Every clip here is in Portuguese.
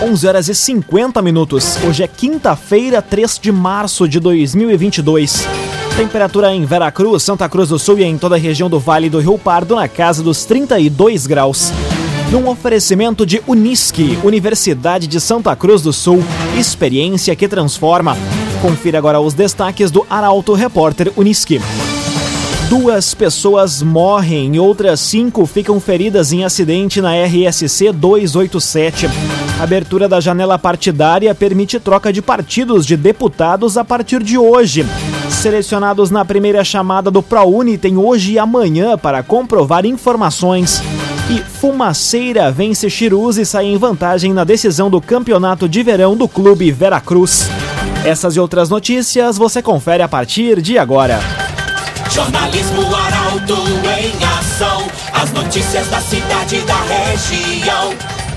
11 horas e 50 minutos. Hoje é quinta-feira, 3 de março de 2022. Temperatura em Veracruz, Santa Cruz do Sul e em toda a região do Vale do Rio Pardo na casa dos 32 graus. Num oferecimento de Unisque, Universidade de Santa Cruz do Sul, experiência que transforma. Confira agora os destaques do Arauto Repórter Unisque. Duas pessoas morrem e outras cinco ficam feridas em acidente na RSC 287. Abertura da janela partidária permite troca de partidos de deputados a partir de hoje. Selecionados na primeira chamada do ProUni tem hoje e amanhã para comprovar informações. E Fumaceira vence Chirus e sai em vantagem na decisão do campeonato de verão do Clube Veracruz. Essas e outras notícias você confere a partir de agora. Jornalismo Arauto em ação. As notícias da cidade e da região.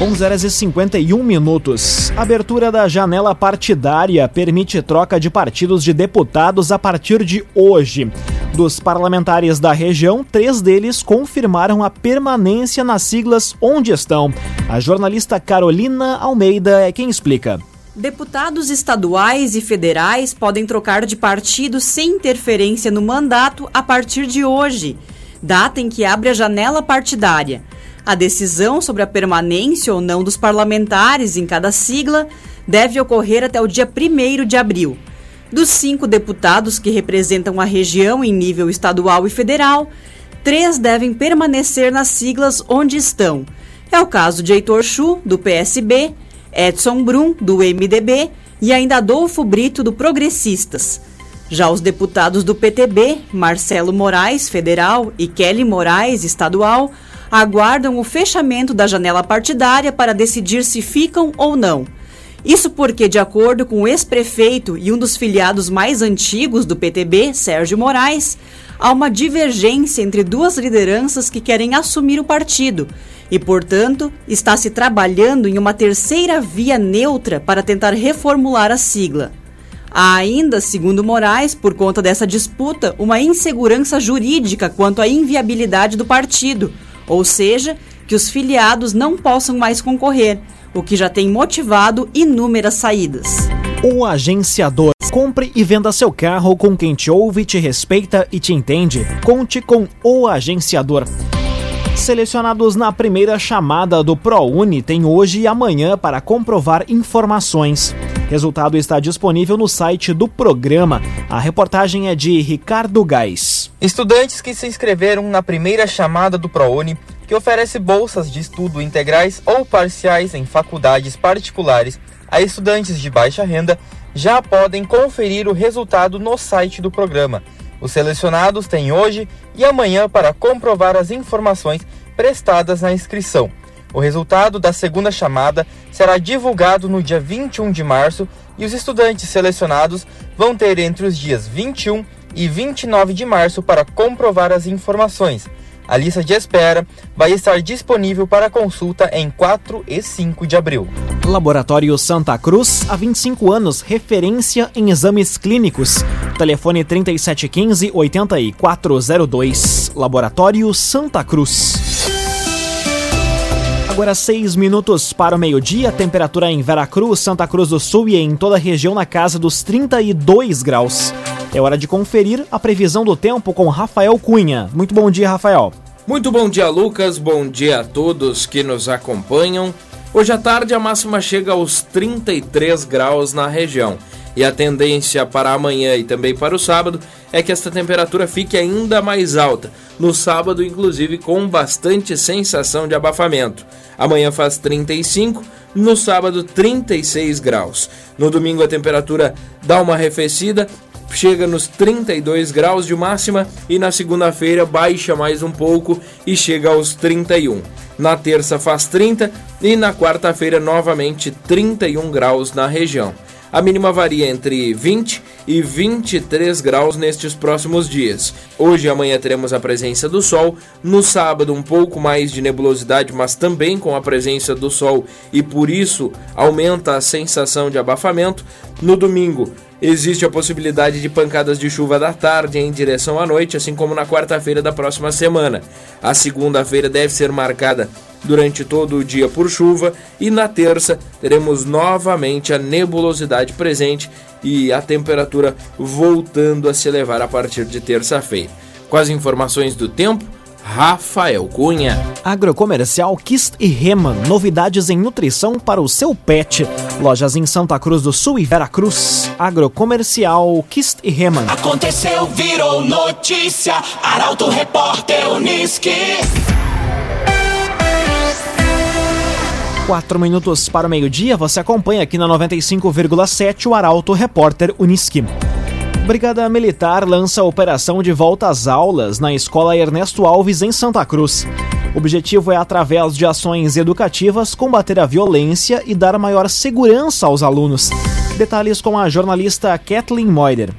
11 horas e 51 minutos. Abertura da janela partidária permite troca de partidos de deputados a partir de hoje. Dos parlamentares da região, três deles confirmaram a permanência nas siglas onde estão. A jornalista Carolina Almeida é quem explica. Deputados estaduais e federais podem trocar de partido sem interferência no mandato a partir de hoje, data em que abre a janela partidária. A decisão sobre a permanência ou não dos parlamentares em cada sigla deve ocorrer até o dia 1 de abril. Dos cinco deputados que representam a região em nível estadual e federal, três devem permanecer nas siglas onde estão. É o caso de Heitor Chu, do PSB, Edson Brum, do MDB e ainda Adolfo Brito, do Progressistas. Já os deputados do PTB, Marcelo Moraes, federal, e Kelly Moraes, estadual, aguardam o fechamento da janela partidária para decidir se ficam ou não. Isso porque, de acordo com o ex-prefeito e um dos filiados mais antigos do PTB, Sérgio Moraes, há uma divergência entre duas lideranças que querem assumir o partido e, portanto, está se trabalhando em uma terceira via neutra para tentar reformular a sigla. Há ainda, segundo Moraes, por conta dessa disputa, uma insegurança jurídica quanto à inviabilidade do partido ou seja, que os filiados não possam mais concorrer, o que já tem motivado inúmeras saídas. O agenciador. Compre e venda seu carro com quem te ouve, te respeita e te entende. Conte com o agenciador. Selecionados na primeira chamada do ProUni tem hoje e amanhã para comprovar informações. Resultado está disponível no site do programa. A reportagem é de Ricardo Gás. Estudantes que se inscreveram na primeira chamada do ProUni, que oferece bolsas de estudo integrais ou parciais em faculdades particulares a estudantes de baixa renda, já podem conferir o resultado no site do programa. Os selecionados têm hoje e amanhã para comprovar as informações prestadas na inscrição. O resultado da segunda chamada será divulgado no dia 21 de março e os estudantes selecionados vão ter entre os dias 21 e 29 de março para comprovar as informações. A lista de espera vai estar disponível para consulta em 4 e 5 de abril. Laboratório Santa Cruz, há 25 anos, referência em exames clínicos. Telefone 3715-8402. Laboratório Santa Cruz. Agora seis minutos para o meio-dia, temperatura em Veracruz, Santa Cruz do Sul e em toda a região na casa dos 32 graus. É hora de conferir a previsão do tempo com Rafael Cunha. Muito bom dia, Rafael. Muito bom dia, Lucas. Bom dia a todos que nos acompanham. Hoje à tarde a máxima chega aos 33 graus na região. E a tendência para amanhã e também para o sábado é que esta temperatura fique ainda mais alta. No sábado, inclusive, com bastante sensação de abafamento. Amanhã faz 35, no sábado 36 graus. No domingo a temperatura dá uma arrefecida, chega nos 32 graus de máxima e na segunda-feira baixa mais um pouco e chega aos 31. Na terça faz 30 e na quarta-feira novamente 31 graus na região. A mínima varia entre 20 e 23 graus nestes próximos dias. Hoje e amanhã teremos a presença do sol. No sábado, um pouco mais de nebulosidade, mas também com a presença do sol e por isso aumenta a sensação de abafamento. No domingo, Existe a possibilidade de pancadas de chuva da tarde em direção à noite, assim como na quarta-feira da próxima semana. A segunda-feira deve ser marcada durante todo o dia por chuva e na terça teremos novamente a nebulosidade presente e a temperatura voltando a se elevar a partir de terça-feira. Com as informações do tempo, Rafael Cunha. Agrocomercial Kist e Reman, novidades em nutrição para o seu pet. Lojas em Santa Cruz do Sul e Veracruz. Agrocomercial Kist e Reman. Aconteceu, virou notícia. Arauto Repórter Uniski. Quatro minutos para o meio-dia, você acompanha aqui na 95,7 o Arauto Repórter Uniski. Brigada Militar lança a operação de volta às aulas na Escola Ernesto Alves, em Santa Cruz. O objetivo é, através de ações educativas, combater a violência e dar maior segurança aos alunos. Detalhes com a jornalista Kathleen Moider.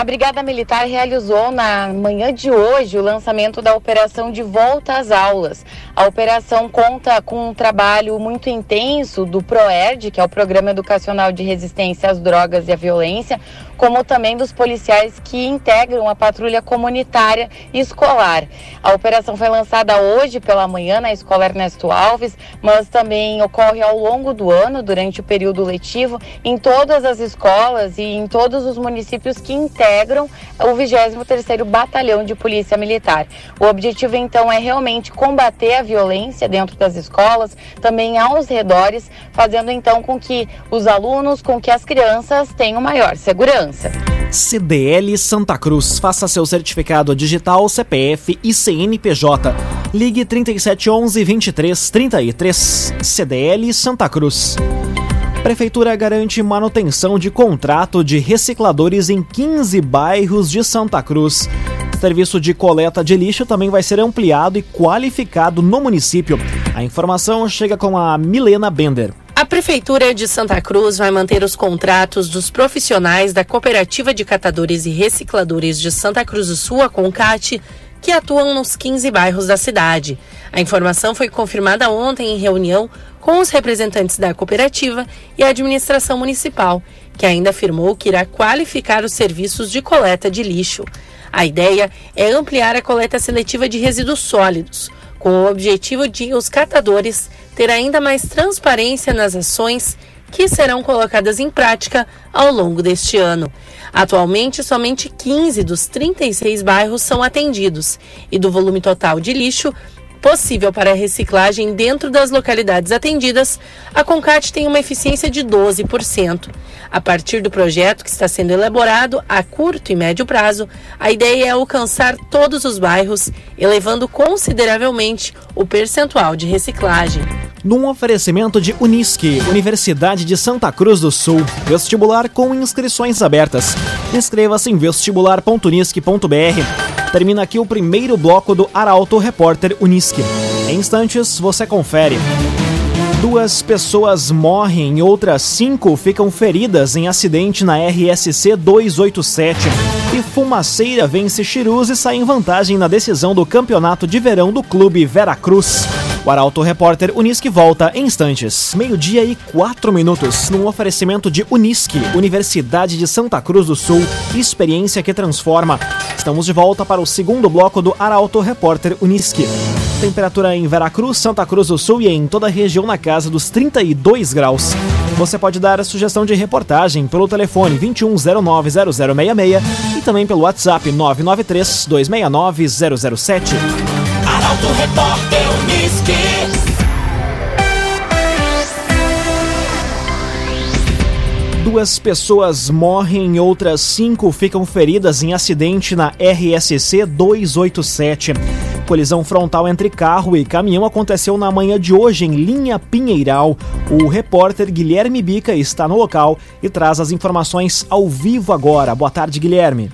A Brigada Militar realizou na manhã de hoje o lançamento da operação de volta às aulas. A operação conta com um trabalho muito intenso do PROERD, que é o Programa Educacional de Resistência às Drogas e à Violência, como também dos policiais que integram a patrulha comunitária escolar. A operação foi lançada hoje pela manhã na Escola Ernesto Alves, mas também ocorre ao longo do ano, durante o período letivo, em todas as escolas e em todos os municípios que integram o 23º Batalhão de Polícia Militar. O objetivo então é realmente combater a violência dentro das escolas, também aos redores, fazendo então com que os alunos, com que as crianças tenham maior segurança. CDL Santa Cruz. Faça seu certificado digital, CPF e CNPJ. Ligue 3711 2333. CDL Santa Cruz. Prefeitura garante manutenção de contrato de recicladores em 15 bairros de Santa Cruz. O serviço de coleta de lixo também vai ser ampliado e qualificado no município. A informação chega com a Milena Bender. A Prefeitura de Santa Cruz vai manter os contratos dos profissionais da Cooperativa de Catadores e Recicladores de Santa Cruz do Sul, a CONCAT, que atuam nos 15 bairros da cidade. A informação foi confirmada ontem em reunião com os representantes da cooperativa e a administração municipal, que ainda afirmou que irá qualificar os serviços de coleta de lixo. A ideia é ampliar a coleta seletiva de resíduos sólidos com o objetivo de os catadores ter ainda mais transparência nas ações que serão colocadas em prática ao longo deste ano. Atualmente, somente 15 dos 36 bairros são atendidos e do volume total de lixo possível para reciclagem dentro das localidades atendidas, a Concat tem uma eficiência de 12%. A partir do projeto que está sendo elaborado a curto e médio prazo, a ideia é alcançar todos os bairros, elevando consideravelmente o percentual de reciclagem. Num oferecimento de Unisque, Universidade de Santa Cruz do Sul, vestibular com inscrições abertas. Inscreva-se em vestibular.unisque.br termina aqui o primeiro bloco do Arauto Repórter Uniski. Em instantes, você confere. Duas pessoas morrem e outras cinco ficam feridas em acidente na RSC 287. E Fumaceira vence Chirus e sai em vantagem na decisão do campeonato de verão do clube Veracruz. O Arauto Repórter Unisque volta em instantes. Meio-dia e quatro minutos, num oferecimento de Unisque, Universidade de Santa Cruz do Sul, experiência que transforma. Estamos de volta para o segundo bloco do Arauto Repórter Unisque. Temperatura em Veracruz, Santa Cruz do Sul e em toda a região na casa dos 32 graus. Você pode dar a sugestão de reportagem pelo telefone 21090066 e também pelo WhatsApp 993 269 007. Arauto Repórter Duas pessoas morrem e outras cinco ficam feridas em acidente na RSC 287. Colisão frontal entre carro e caminhão aconteceu na manhã de hoje em Linha Pinheiral. O repórter Guilherme Bica está no local e traz as informações ao vivo agora. Boa tarde, Guilherme.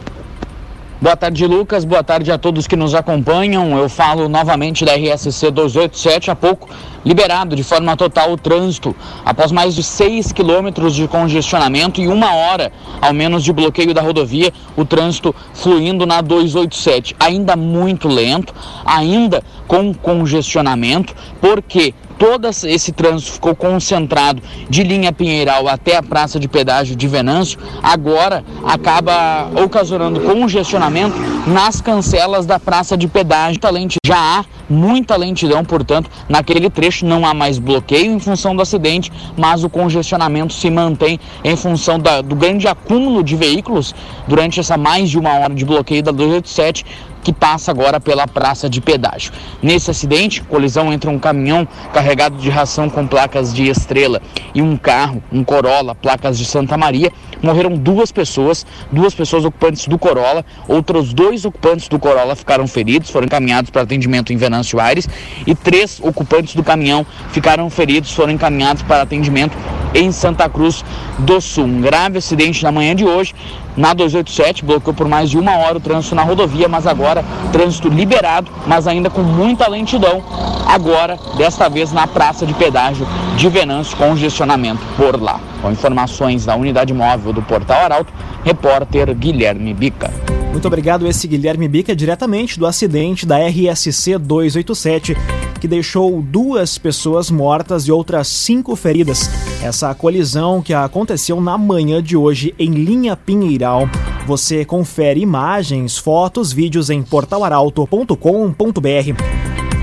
Boa tarde, Lucas. Boa tarde a todos que nos acompanham. Eu falo novamente da RSC 287 há pouco, liberado de forma total o trânsito após mais de 6 quilômetros de congestionamento e uma hora, ao menos, de bloqueio da rodovia, o trânsito fluindo na 287. Ainda muito lento, ainda com congestionamento, porque todo esse trânsito ficou concentrado de linha Pinheiral até a praça de pedágio de Venâncio, agora acaba ocasionando congestionamento nas cancelas da praça de pedágio. Já há muita lentidão, portanto, naquele trecho não há mais bloqueio em função do acidente, mas o congestionamento se mantém em função da, do grande acúmulo de veículos durante essa mais de uma hora de bloqueio da 287 que passa agora pela praça de pedágio. Nesse acidente, colisão entre um caminhão carregado de ração com placas de estrela e um carro, um Corolla, placas de Santa Maria, morreram duas pessoas, duas pessoas ocupantes do Corolla, outros dois ocupantes do Corolla ficaram feridos, foram encaminhados para atendimento em Venâncio Aires e três ocupantes do caminhão ficaram feridos, foram encaminhados para atendimento em Santa Cruz do Sul. Um grave acidente na manhã de hoje na 287, bloqueou por mais de uma hora o trânsito na rodovia, mas agora trânsito liberado, mas ainda com muita lentidão. Agora, desta vez na praça de pedágio de Venâncio, congestionamento por lá. Com informações da unidade móvel do Portal Arauto, repórter Guilherme Bica. Muito obrigado, esse Guilherme Bica, diretamente do acidente da RSC 287 que deixou duas pessoas mortas e outras cinco feridas. Essa colisão que aconteceu na manhã de hoje em Linha Pinheiral. Você confere imagens, fotos, vídeos em portalaralto.com.br.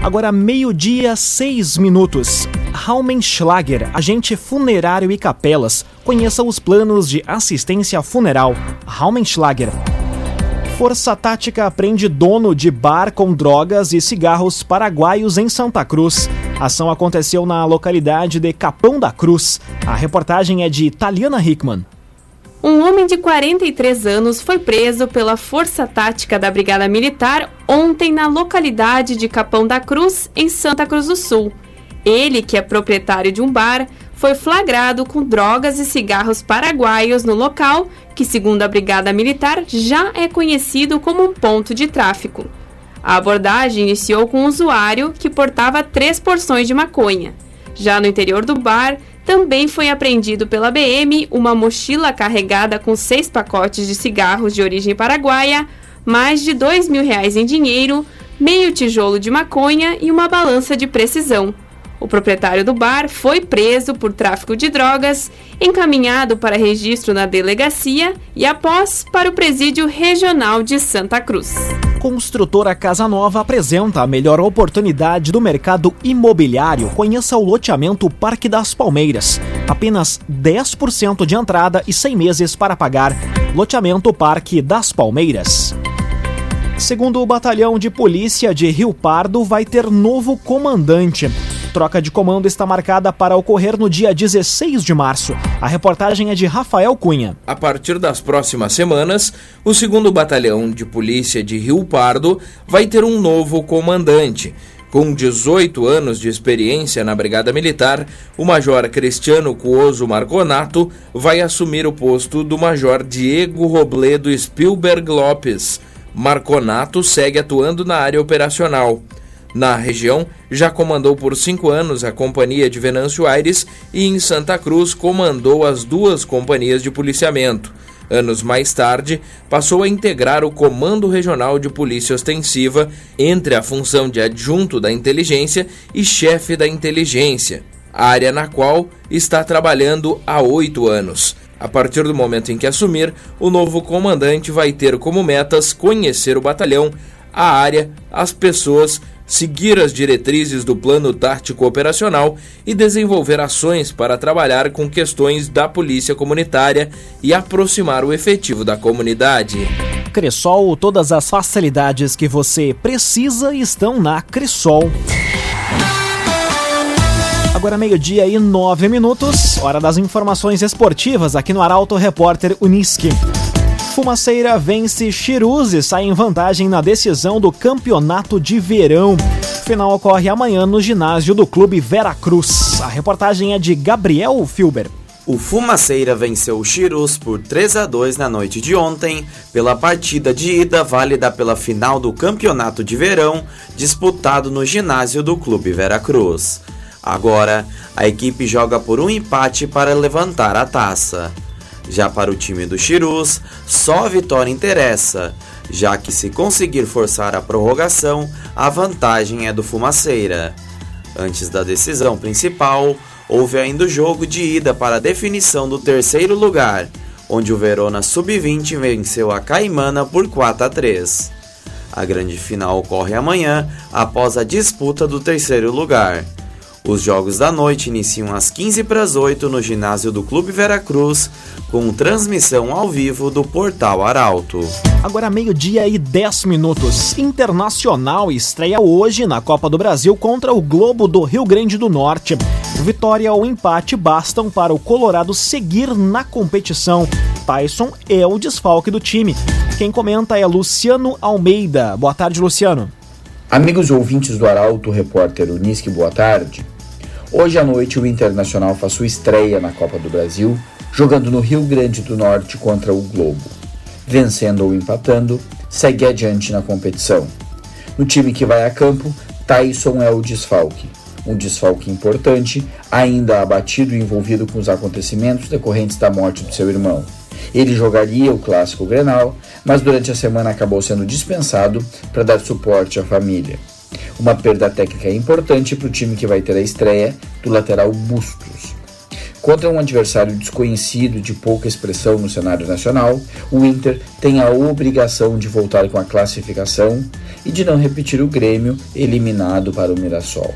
Agora, meio-dia, seis minutos. Raumenschlager, agente funerário e capelas. Conheça os planos de assistência funeral. Raumenschlager. Força Tática prende dono de bar com drogas e cigarros paraguaios em Santa Cruz. A ação aconteceu na localidade de Capão da Cruz. A reportagem é de Taliana Hickman. Um homem de 43 anos foi preso pela Força Tática da Brigada Militar ontem na localidade de Capão da Cruz, em Santa Cruz do Sul. Ele, que é proprietário de um bar, foi flagrado com drogas e cigarros paraguaios no local, que, segundo a Brigada Militar, já é conhecido como um ponto de tráfico. A abordagem iniciou com um usuário que portava três porções de maconha. Já no interior do bar, também foi apreendido pela BM uma mochila carregada com seis pacotes de cigarros de origem paraguaia, mais de dois mil reais em dinheiro, meio tijolo de maconha e uma balança de precisão. O proprietário do bar foi preso por tráfico de drogas, encaminhado para registro na delegacia e após para o presídio regional de Santa Cruz. Construtora Casa Nova apresenta a melhor oportunidade do mercado imobiliário. Conheça o loteamento Parque das Palmeiras. Apenas 10% de entrada e 100 meses para pagar. Loteamento Parque das Palmeiras. Segundo o Batalhão de Polícia de Rio Pardo, vai ter novo comandante troca de comando está marcada para ocorrer no dia 16 de março. A reportagem é de Rafael Cunha. A partir das próximas semanas, o 2 Batalhão de Polícia de Rio Pardo vai ter um novo comandante. Com 18 anos de experiência na Brigada Militar, o Major Cristiano Cuoso Marconato vai assumir o posto do Major Diego Robledo Spielberg Lopes. Marconato segue atuando na área operacional. Na região, já comandou por cinco anos a Companhia de Venâncio Aires e em Santa Cruz comandou as duas companhias de policiamento. Anos mais tarde, passou a integrar o Comando Regional de Polícia Ostensiva entre a função de adjunto da inteligência e chefe da inteligência, área na qual está trabalhando há oito anos. A partir do momento em que assumir, o novo comandante vai ter como metas conhecer o batalhão, a área, as pessoas seguir as diretrizes do Plano Tático Operacional e desenvolver ações para trabalhar com questões da polícia comunitária e aproximar o efetivo da comunidade. Cressol, todas as facilidades que você precisa estão na Cressol. Agora meio-dia e nove minutos, hora das informações esportivas aqui no Arauto Repórter Uniski. Fumaceira vence Chirus e sai em vantagem na decisão do campeonato de verão. O final ocorre amanhã no ginásio do Clube Veracruz. A reportagem é de Gabriel Filber. O Fumaceira venceu o Chirus por 3 a 2 na noite de ontem, pela partida de ida válida pela final do Campeonato de Verão, disputado no ginásio do Clube Veracruz. Agora, a equipe joga por um empate para levantar a taça. Já para o time do Chirus, só a vitória interessa, já que se conseguir forçar a prorrogação, a vantagem é do Fumaceira. Antes da decisão principal, houve ainda o jogo de ida para a definição do terceiro lugar, onde o Verona Sub-20 venceu a Caimana por 4 a 3. A grande final ocorre amanhã, após a disputa do terceiro lugar. Os jogos da noite iniciam às 15 para as 8 no ginásio do Clube Veracruz, com transmissão ao vivo do Portal Arauto. Agora meio-dia e 10 minutos. Internacional estreia hoje na Copa do Brasil contra o Globo do Rio Grande do Norte. Vitória ou empate bastam para o Colorado seguir na competição. Tyson é o desfalque do time. Quem comenta é Luciano Almeida. Boa tarde, Luciano. Amigos ouvintes do Arauto, repórter Unisque, boa tarde. Hoje à noite o Internacional faz sua estreia na Copa do Brasil, jogando no Rio Grande do Norte contra o Globo. Vencendo ou empatando, segue adiante na competição. No time que vai a campo, Tyson é o desfalque. Um desfalque importante, ainda abatido e envolvido com os acontecimentos decorrentes da morte do seu irmão. Ele jogaria o clássico Grenal, mas durante a semana acabou sendo dispensado para dar suporte à família. Uma perda técnica importante para o time que vai ter a estreia do lateral Bustos. Contra um adversário desconhecido de pouca expressão no cenário nacional, o Inter tem a obrigação de voltar com a classificação e de não repetir o Grêmio eliminado para o Mirassol.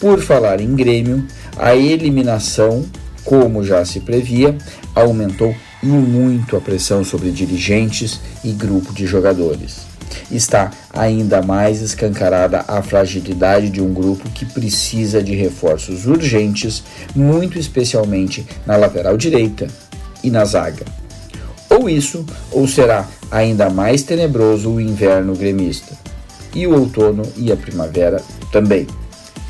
Por falar em Grêmio, a eliminação, como já se previa, aumentou e muito a pressão sobre dirigentes e grupo de jogadores está ainda mais escancarada a fragilidade de um grupo que precisa de reforços urgentes, muito especialmente na lateral direita e na zaga. Ou isso, ou será ainda mais tenebroso o inverno gremista. E o outono e a primavera também.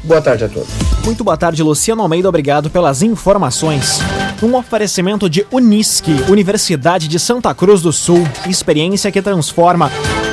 Boa tarde a todos. Muito boa tarde, Luciano Almeida. Obrigado pelas informações. Um oferecimento de Unisque, Universidade de Santa Cruz do Sul. Experiência que transforma.